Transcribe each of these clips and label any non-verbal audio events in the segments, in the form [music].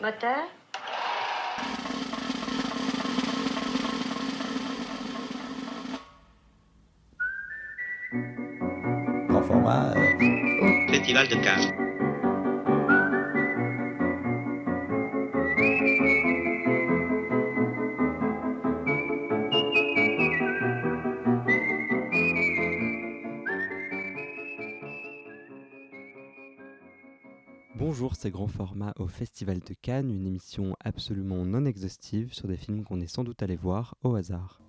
Moteur Grand format. Festival de Cannes. Bonjour, c'est Grand Format au Festival de Cannes, une émission absolument non exhaustive sur des films qu'on est sans doute allé voir au hasard.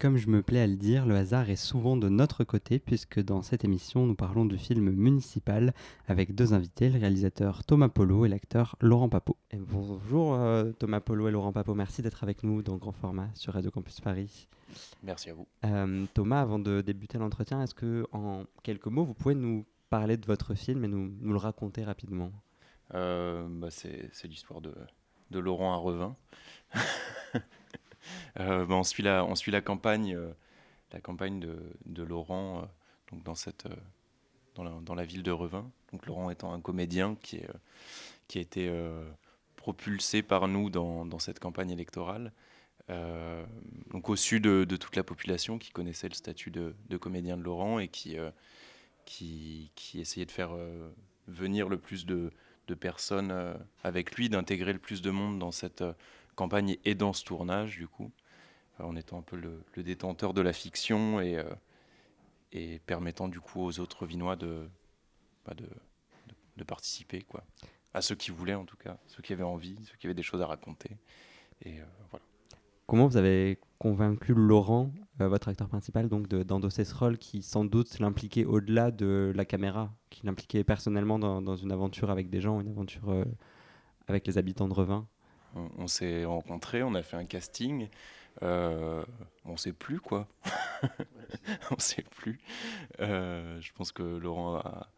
Comme je me plais à le dire, le hasard est souvent de notre côté, puisque dans cette émission, nous parlons du film Municipal avec deux invités, le réalisateur Thomas Polo et l'acteur Laurent Papeau. Et bonjour euh, Thomas Polo et Laurent Papeau, merci d'être avec nous dans Grand Format sur Radio Campus Paris. Merci à vous. Euh, Thomas, avant de débuter l'entretien, est-ce que en quelques mots, vous pouvez nous parler de votre film et nous, nous le raconter rapidement? Euh, bah, c'est c'est l'histoire de, de Laurent à Revin. [laughs] Euh, bah, on, suit la, campagne, euh, de, Laurent euh, dans, la, ville de Revin. Laurent étant un comédien qui, a été propulsé par nous dans, cette campagne électorale. Donc au-dessus de, toute la population qui connaissait le statut de, comédien de Laurent et qui, essayait de faire venir le plus de, de personnes avec lui, d'intégrer le plus de monde dans cette campagne et dans ce tournage, du coup, euh, en étant un peu le, détenteur de la fiction et, euh, et permettant du coup aux autres Vinois de, bah, de, de, participer, quoi. À ceux qui voulaient, en tout cas, ceux qui avaient envie, ceux qui avaient des choses à raconter. Et euh, voilà. Comment vous avez convaincu Laurent, votre acteur principal, donc de- d'endosser ce rôle qui sans doute l'impliquait au-delà de la caméra, qui l'impliquait personnellement dans, une aventure avec des gens, une aventure avec les habitants de Revin? On, s'est rencontrés, on a fait un casting. Euh, on sait plus quoi. [laughs] on sait plus. Euh, je pense que Laurent a.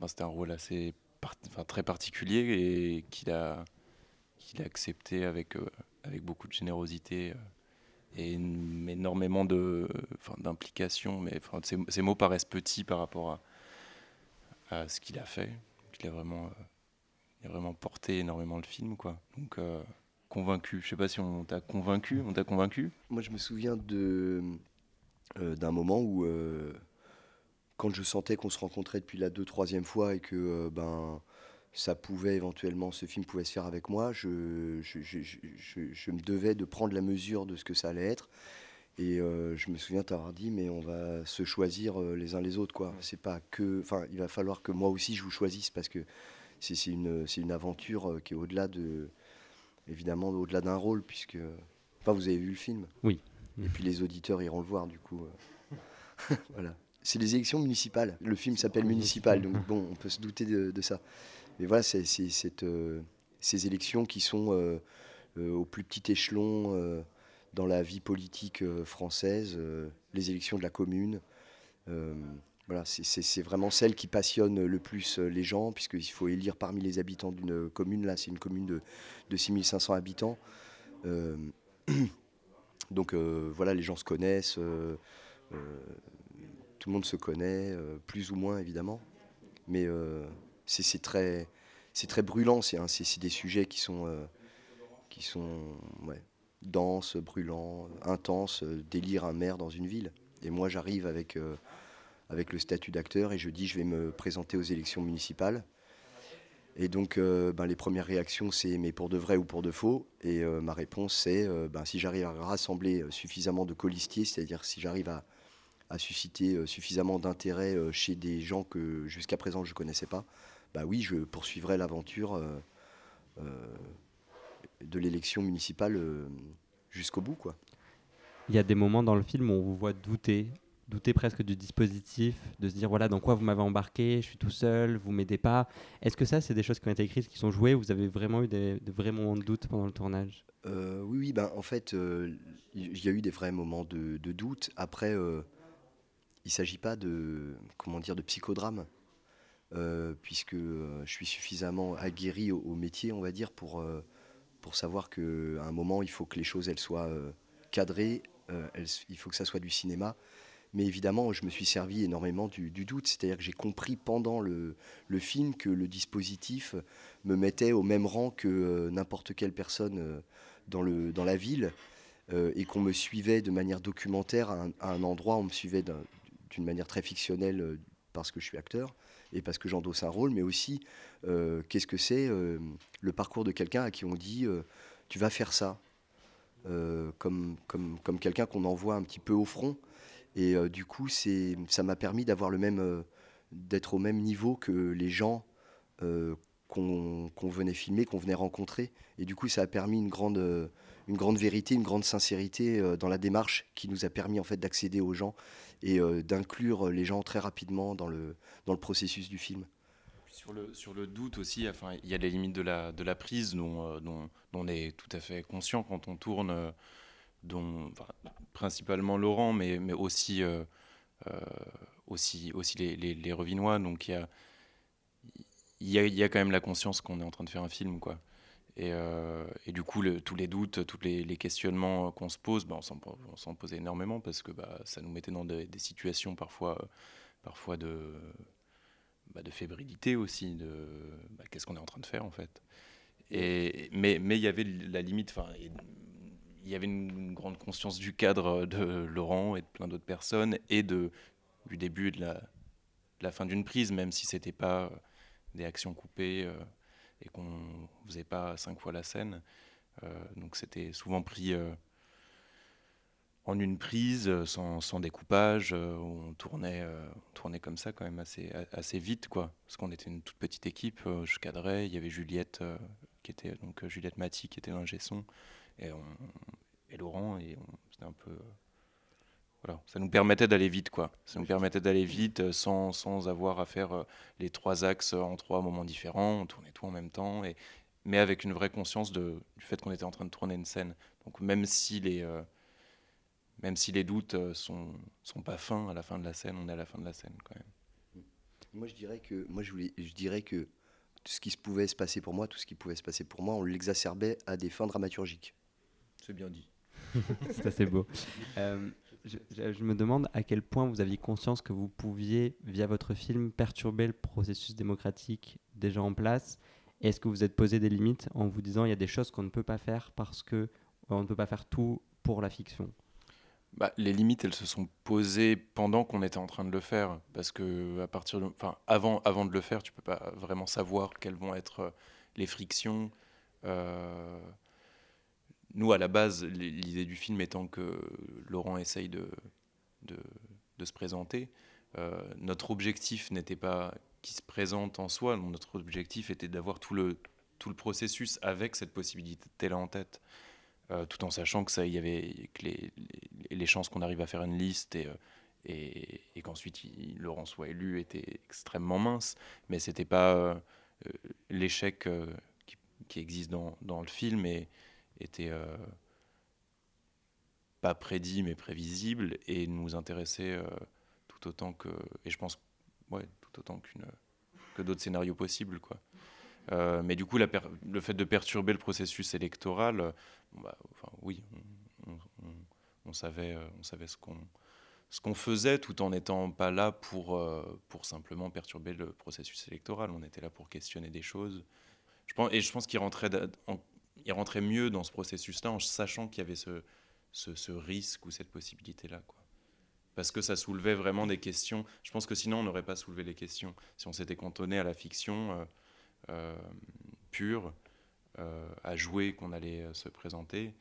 ben, C'était un rôle assez très particulier et qu'il a, accepté avec, euh, avec beaucoup de générosité euh, et énormément de, d'implication. Mais enfin, ces, mots paraissent petits par rapport à, à ce qu'il a fait. Il a vraiment, il a vraiment porté énormément le film. Quoi. Donc, euh, convaincu. Je sais pas si on t'a convaincu. On t'a convaincu Moi, je me souviens de euh, d'un moment où, euh, quand je sentais qu'on se rencontrait depuis la deux, troisième fois et que ben ça pouvait éventuellement, ce film pouvait se faire avec moi, je, je, je- je- me devais de prendre la mesure de ce que ça allait être. Et euh, je me souviens t'avoir dit, mais on va se choisir les uns les autres, quoi. C'est pas que, enfin, il va falloir que moi aussi je vous choisisse parce que c'est une, c'est une aventure euh, qui est au-delà de, évidemment, au-delà d'un rôle, puisque, enfin, vous avez vu le film. Oui. Et puis les auditeurs iront le voir, du coup. euh. [laughs] voilà. C'est les élections municipales. Le film s'appelle Municipal, donc bon, on peut se douter de, de ça. Mais voilà, c'est euh, ces élections qui sont euh, euh, au plus petit échelon dans la vie politique française, les élections de la commune. Euh, voilà, c'est- vraiment celle qui passionne le plus euh, les gens, puisqu'il faut élire parmi les habitants d'une commune. Là, c'est une commune de, de 6500 habitants. Euh, [clears throat] donc euh, voilà, les gens se connaissent, euh, euh, tout le monde se connaît, euh, plus ou moins évidemment. Mais euh, c'est très, très brûlant, c'est hein, c'est- des sujets qui sont, euh, qui sont ouais, denses, brûlants, intenses, euh, délire un maire dans une ville. Et moi j'arrive avec, euh, avec le statut d'acteur et je dis je vais me présenter aux élections municipales. Et donc, euh, ben, les premières réactions, c'est mais pour de vrai ou pour de faux? Et euh, ma réponse, c'est euh, ben, si j'arrive à rassembler suffisamment de colistiers, c'est-à-dire si j'arrive à, susciter suffisamment d'intérêt chez des gens que jusqu'à présent je ne connaissais pas, bah oui, je poursuivrai l'aventure de l'élection municipale jusqu'au bout. Quoi. Il y a des moments dans le film où on vous voit douter douter presque du dispositif, de se dire voilà dans quoi vous m'avez embarqué, je suis tout seul, vous m'aidez pas. Est-ce que ça, c'est des choses qui ont été écrites, qui sont jouées Vous avez vraiment eu des, de vrais moments de doute pendant le tournage? Euh, Oui, oui, ben, en fait, il y a eu des vrais moments de, doute. Après, il ne s'agit pas de, comment dire, de psychodrame. puisque je suis suffisamment aguerri au, métier, on va dire, pour, pour savoir qu'à un moment, il faut que les choses elles soient cadrées, il faut que ça soit du cinéma. Mais évidemment, je me suis servi énormément du, doute, c'est-à-dire que j'ai compris pendant le, film que le dispositif me mettait au même rang que euh, n'importe quelle personne euh, dans, la ville, euh, et qu'on me suivait de manière documentaire à un, endroit, on me suivait d'une manière très fictionnelle parce que je suis acteur et parce que j'endosse un rôle, mais aussi qu'est-ce que c'est le parcours de quelqu'un à qui on dit tu vas faire ça, comme quelqu'un qu'on envoie un petit peu au front. Et euh, du coup, ça m'a permis d'avoir le même, euh, d'être au même niveau que les gens euh, qu'on venait filmer, qu'on venait rencontrer. Et du coup, ça a permis une grande, une grande vérité, une grande sincérité dans la démarche qui nous a permis en fait d'accéder aux gens et d'inclure les gens très rapidement dans le, dans le processus du film. Sur le, sur le doute aussi, enfin, il y a les limites de la, de la prise dont, dont, on est tout à fait conscient quand on tourne dont principalement Laurent, mais, mais aussi, euh, euh, aussi, aussi les, les, Revinois. Donc il y a, y, a, y a quand même la conscience qu'on est en train de faire un film. quoi. Et, euh, et, du coup, tous les doutes, tous les, questionnements qu'on se pose, bah, on s'en posait énormément parce que bah, ça nous mettait dans des, situations parfois, parfois de, bah, de fébrilité aussi, de bah, qu'est-ce qu'on est en train de faire en fait. Et, mais il y avait la limite, il y avait une, grande conscience du cadre de Laurent et de plein d'autres personnes et de, du début et de la, fin d'une prise, même si c'était pas euh, des actions coupées euh, et qu'on faisait pas cinq fois la scène. Euh, donc c'était souvent pris en une prise, sans, découpage. on, tournait, on tournait comme ça quand même assez, assez vite, quoi. Parce qu'on était une toute petite équipe. je cadrais, il y avait Juliette, qui était donc Juliette Maty, qui était un son et, Laurent, et c'était un peu. Euh, voilà, ça nous permettait d'aller vite, quoi. Ça nous permettait d'aller vite euh, sans, sans, avoir à faire euh, les trois axes en trois moments différents. On tournait tout en même temps, et, mais avec une vraie conscience du fait qu'on était en train de tourner une scène. Donc même si les, même si les doutes sont, sont pas fins à la fin de la scène, on est à la fin de la scène quand même. Moi je dirais que, moi, je dirais que tout ce qui se pouvait se passer pour moi, tout ce qui pouvait se passer pour moi, on l'exacerbait à des fins dramaturgiques. C'est bien dit. [laughs] c'est assez beau. Euh, je, me demande à quel point vous aviez conscience que vous pouviez, via votre film, perturber le processus démocratique déjà en place. Est-ce que vous êtes posé des limites en vous disant il y a des choses qu'on ne peut pas faire parce que on ne peut pas faire tout pour la fiction? Bah, les limites, elles se sont posées pendant qu'on était en train de le faire, parce que à partir de, enfin, avant, avant de le faire, tu peux pas vraiment savoir quelles vont être euh, les frictions. Euh, nous, à la base, l'idée du film étant que Laurent essaye de, se présenter, euh, notre objectif n'était pas qu'il se présente en soi, notre objectif était d'avoir tout le, processus avec cette possibilité-là en tête. Euh, tout en sachant que ça, y avait que les, chances qu'on arrive à faire une liste et, euh, qu'ensuite Laurent soit élu étaient extrêmement minces, mais c'était pas l'échec qui, qui, existe dans, dans, le film. Et, était euh, pas prédit mais prévisible et nous intéressait euh, tout autant que et je pense ouais tout autant qu'une que d'autres scénarios possibles quoi. Euh, mais du coup, le fait de perturber le processus électoral, bah, oui, on, savait, on savait ce qu'on ce qu'on faisait tout en n'étant pas là pour, pour simplement perturber le processus électoral. On était là pour questionner des choses. Je pense, et je pense qu'il rentrait en, il rentrait mieux dans ce processus-là en sachant qu'il y avait ce, risque ou cette possibilité-là. Parce que ça soulevait vraiment des questions. Je pense que sinon, on n'aurait pas soulevé les questions. Si on s'était cantonné à la fiction euh, euh, pure, euh, à jouer qu'on allait se présenter,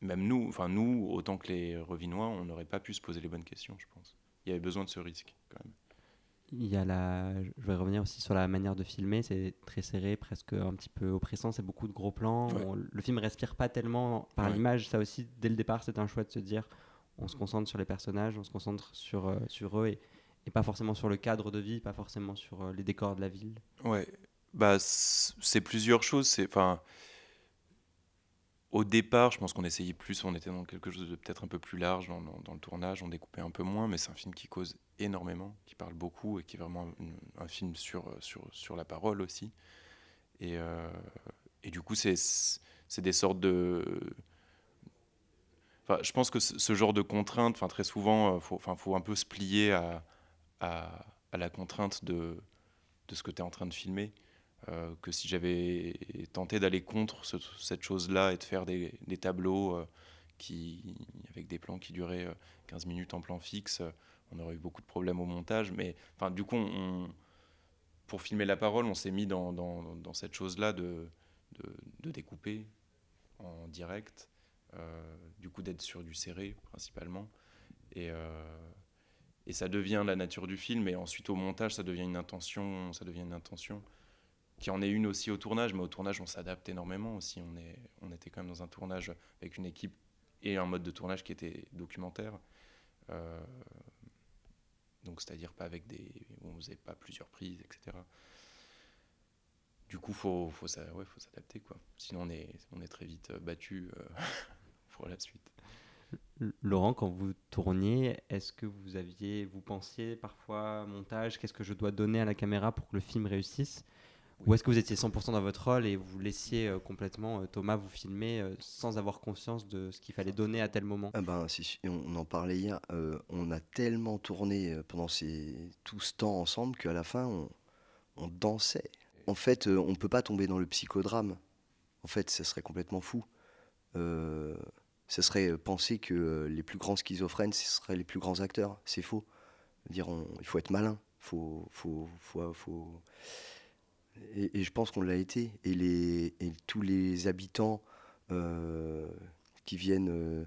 même nous, enfin nous, autant que les Revinois, on n'aurait pas pu se poser les bonnes questions, je pense. Il y avait besoin de ce risque, quand même. Il y a la... Je vais revenir aussi sur la manière de filmer, c'est très serré, presque un petit peu oppressant, c'est beaucoup de gros plans. le film respire pas tellement par l'image, ça aussi, dès le départ, c'est un choix de se dire on se concentre sur les personnages, on se concentre sur, sur eux et, et, pas forcément sur le cadre de vie, pas forcément sur les décors de la ville Ouais, bah, c'est plusieurs choses. C'est, enfin, au départ, je pense qu'on essayait plus, on était dans quelque chose de peut-être un peu plus large dans, le tournage, on découpait un peu moins, mais c'est un film qui cause énormément, qui parle beaucoup et qui est vraiment un, film sur, sur, sur, la parole aussi. Et, euh, et du coup, c'est des sortes de. Enfin, je pense que ce, genre de contrainte, enfin, très souvent, il euh, faut, enfin, faut un peu se plier à, à, la contrainte de, de ce que tu es en train de filmer. Euh, que si j'avais tenté d'aller contre cette chose-là et de faire des, tableaux euh, avec des plans qui duraient 15 euh, minutes en plan fixe, on aurait eu beaucoup de problèmes au montage. Mais du coup, pour filmer la parole, on s'est mis dans, cette chose-là de, de, découper en direct, du coup d'être sur du serré principalement. Et, et ça devient la nature du film, et ensuite au montage, ça devient une intention. Ça devient une intention qui en est une aussi au tournage, mais au tournage, on s'adapte énormément aussi. On, est, on était quand même dans un tournage avec une équipe et un mode de tournage qui était documentaire. Euh, donc, c'est-à-dire pas avec des. on faisait pas plusieurs prises, etc. Du coup, faut, faut, s'adapter, quoi. Sinon, on est, on est très vite battu euh, [laughs] pour la suite. Laurent, quand vous tourniez, est-ce que vous aviez, vous pensiez parfois montage, qu'est-ce que je dois donner à la caméra pour que le film réussisse? Ou est-ce que vous étiez 100% dans votre rôle et vous laissiez euh, complètement euh, Thomas vous filmer euh, sans avoir conscience de ce qu'il fallait donner à tel moment? Ah ben, On en parlait hier. on a tellement tourné pendant ces, tout ce temps ensemble qu'à la fin, on, dansait. En fait, on ne peut pas tomber dans le psychodrame. En fait, ça serait complètement fou. ça serait penser que les plus grands schizophrènes, ce seraient les plus grands acteurs. C'est faux. Dire, il faut être malin. Faut, faut, faut, faut et, je pense qu'on l'a été. Et, tous les habitants euh, qui viennent, euh,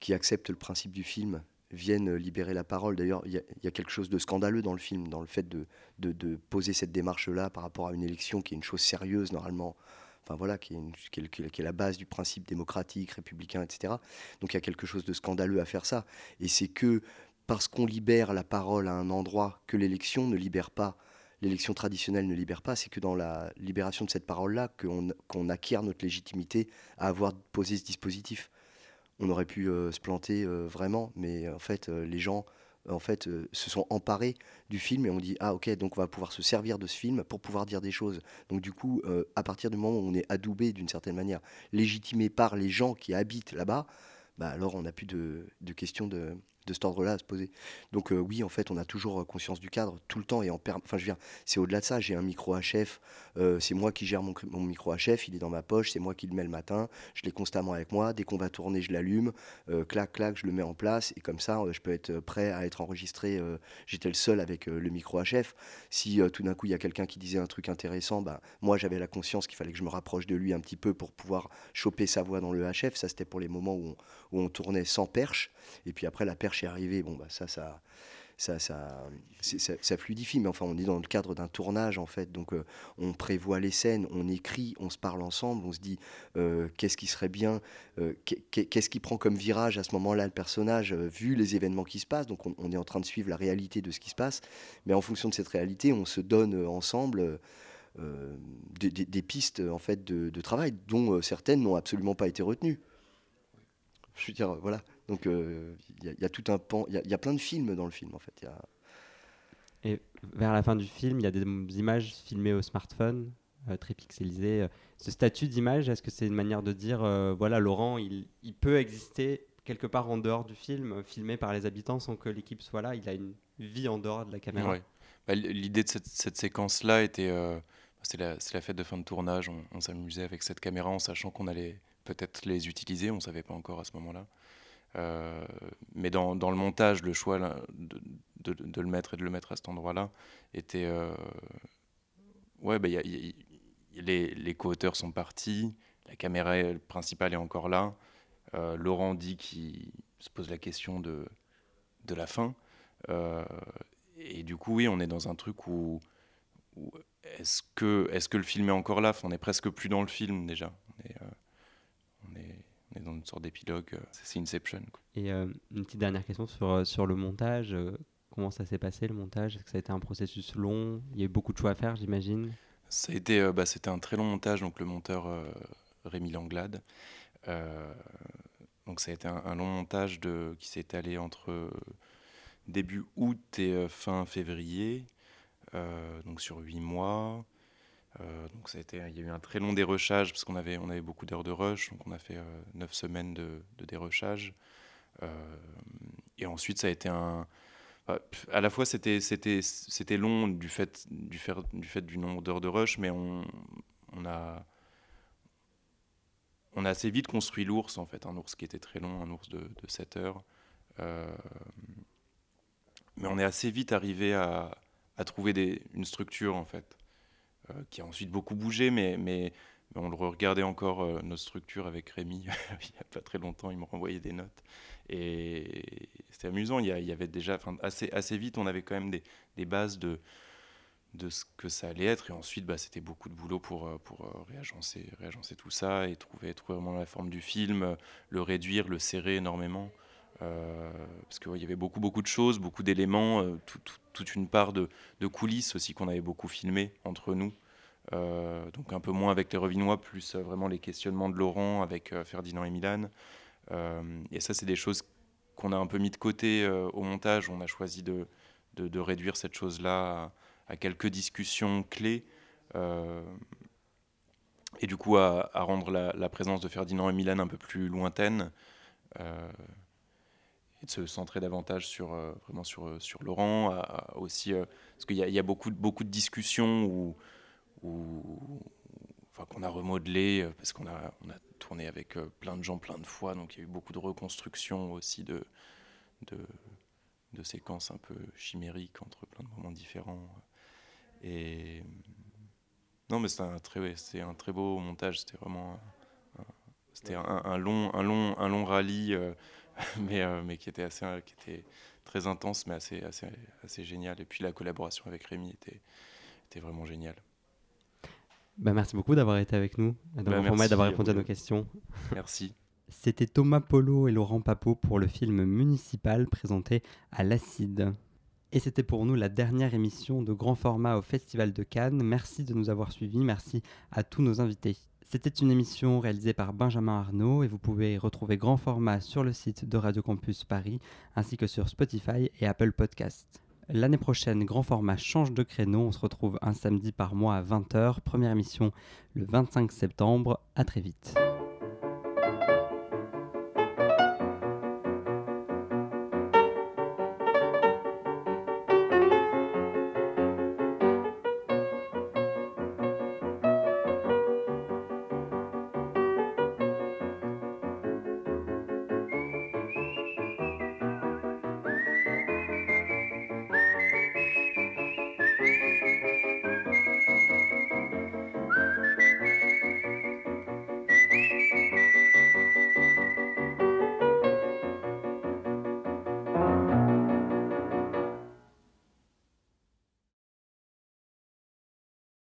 qui acceptent le principe du film, viennent libérer la parole. D'ailleurs, il y, a quelque chose de scandaleux dans le film, dans le fait de, poser cette démarche-là par rapport à une élection qui est une chose sérieuse normalement. Enfin voilà, qui, est, la base du principe démocratique, républicain, etc. Donc il y a quelque chose de scandaleux à faire ça. Et c'est que parce qu'on libère la parole à un endroit que l'élection ne libère pas l'élection traditionnelle ne libère pas, c'est que dans la libération de cette parole-là qu'on acquiert notre légitimité à avoir posé ce dispositif. On aurait pu euh, se planter euh, vraiment, mais en fait, euh, les gens en fait, se sont emparés du film et on dit ah ok donc on va pouvoir se servir de ce film pour pouvoir dire des choses. Donc du coup, à partir du moment où on est adoubé d'une certaine manière, légitimé par les gens qui habitent là-bas, bah alors on n'a plus de, de questions de, de cet ordre-là à se poser. Donc euh, oui, en fait, on a toujours euh, conscience du cadre tout le temps et en enfin je veux dire, c'est au-delà de ça. J'ai un micro HF, euh, c'est moi qui gère mon, micro HF, il est dans ma poche, c'est moi qui le mets le matin, je l'ai constamment avec moi. Dès qu'on va tourner, je l'allume, clac clac, je le mets en place et comme ça, je peux être prêt à être enregistré. J'étais le seul avec le micro HF. Si tout d'un coup il y a quelqu'un qui disait un truc intéressant, bah, moi j'avais la conscience qu'il fallait que je me rapproche de lui un petit peu pour pouvoir choper sa voix dans le HF. Ça c'était pour les moments où où on tournait sans perche. Et puis après la perche est arrivé, bon, bah, ça, ça, ça, ça, ça, fluidifie. Mais enfin, on est dans le cadre d'un tournage, en fait. Donc, euh, on prévoit les scènes, on écrit, on se parle ensemble, on se dit euh, qu'est-ce qui serait bien, euh, qu'est-ce qui prend comme virage à ce moment-là le personnage, vu les événements qui se passent. Donc, on, est en train de suivre la réalité de ce qui se passe. Mais en fonction de cette réalité, on se donne ensemble. Des, pistes en fait de, de travail dont certaines n'ont absolument pas été retenues. Je veux dire, voilà. Donc il euh, y, a tout un pan, il y, a plein de films dans le film en fait. Y a... Et vers la fin du film, il y a des images filmées au smartphone, euh, très pixelisées. Ce statut d'image, est-ce que c'est une manière de dire, euh, voilà, Laurent, il, il, peut exister quelque part en dehors du film, filmé par les habitants sans que l'équipe soit là, il a une vie en dehors de la caméra bah, L'idée de cette, cette séquence-là était, c'est la, la, fête de fin de tournage, on, on s'amusait avec cette caméra en sachant qu'on allait peut-être les utiliser, on ne savait pas encore à ce moment-là. Euh, mais dans, dans, le montage, le choix de, de, le mettre et de le mettre à cet endroit-là était. Euh, ouais, bah, les, les co-auteurs sont partis, la caméra principale est encore là. Euh, Laurent dit qu'il se pose la question de, de la fin. et du coup, oui, on est dans un truc où, est-ce que, est que le film est encore là? On est presque plus dans le film déjà. On est on est dans une sorte d'épilogue. c'est Inception. Et une petite dernière question sur, sur le montage. comment ça s'est passé le montage? Est-ce que ça a été un processus long? Il y a eu beaucoup de choix à faire, j'imagine Ça a été, bah, c'était un très long montage. Donc le monteur Rémi Langlade. donc ça a été un, long montage de, qui s'est étalé entre début août et fin février. Euh, donc sur 8 mois. Euh, donc ça a été, il y a eu un très long dérochage parce qu'on avait, on avait beaucoup d'heures de rush, donc on a fait 9 euh, semaines de, de dérochage. et ensuite ça a été un, à la fois c'était long du fait du fait du nombre d'heures de rush mais on, on a on a assez vite construit l'ours en fait. Un ours qui était très long un ours de, de 7 heures. Mais on est assez vite arrivé à, trouver une structure en fait, euh, qui a ensuite beaucoup bougé, mais, mais, on le regardait encore euh, notre structure avec Rémi [laughs] il n'y a pas très longtemps, il me renvoyait des notes. Et c'était amusant, il y, avait déjà, assez, assez vite, on avait quand même des, des, bases de, de ce que ça allait être, et ensuite bah, c'était beaucoup de boulot pour, euh, pour réagencer, réagencer tout ça et trouver, trouver vraiment la forme du film, le réduire, le serrer énormément. Euh, parce qu'il y avait beaucoup, beaucoup de choses, beaucoup d'éléments, euh, toute une part de, coulisses aussi qu'on avait beaucoup filmé entre nous. Euh, donc un peu moins avec les Revinois, plus vraiment les questionnements de Laurent avec Ferdinand et Milan. et ça, c'est des choses qu'on a un peu mis de côté au montage. On a choisi de, réduire cette chose-là à, quelques discussions clés. et du coup, à, rendre la, présence de Ferdinand et Milan un peu plus lointaine de se centrer davantage sur, euh, vraiment sur, euh, sur Laurent. aussi, euh, parce qu'il y, y, a beaucoup, beaucoup de discussions où, où enfin, qu'on a remodelé, parce qu'on a, on a tourné avec plein de gens plein de fois, donc il y a eu beaucoup de reconstruction aussi de, de, de séquences un peu chimériques entre plein de moments différents. Et non, mais c'est un très, c'est un très beau montage. C'était vraiment, c'était un, long, un long, un long rallye [laughs] mais, euh, mais qui était assez, qui était très intense, mais assez, assez, assez génial. Et puis la collaboration avec Rémi était, était vraiment géniale. Bah, merci beaucoup d'avoir été avec nous, d'avoir bah, d'avoir répondu à nos questions. [laughs] Merci. C'était Thomas Polo et Laurent Papot pour le film Municipal présenté à l'Acide. Et c'était pour nous la dernière émission de grand format au Festival de Cannes. Merci de nous avoir suivis. Merci à tous nos invités. C'était une émission réalisée par Benjamin Arnaud et vous pouvez retrouver grand format sur le site de Radio Campus Paris ainsi que sur Spotify et Apple Podcasts. L'année prochaine, grand format change de créneau. On se retrouve un samedi par mois à 20h. Première émission le 25 septembre. À très vite.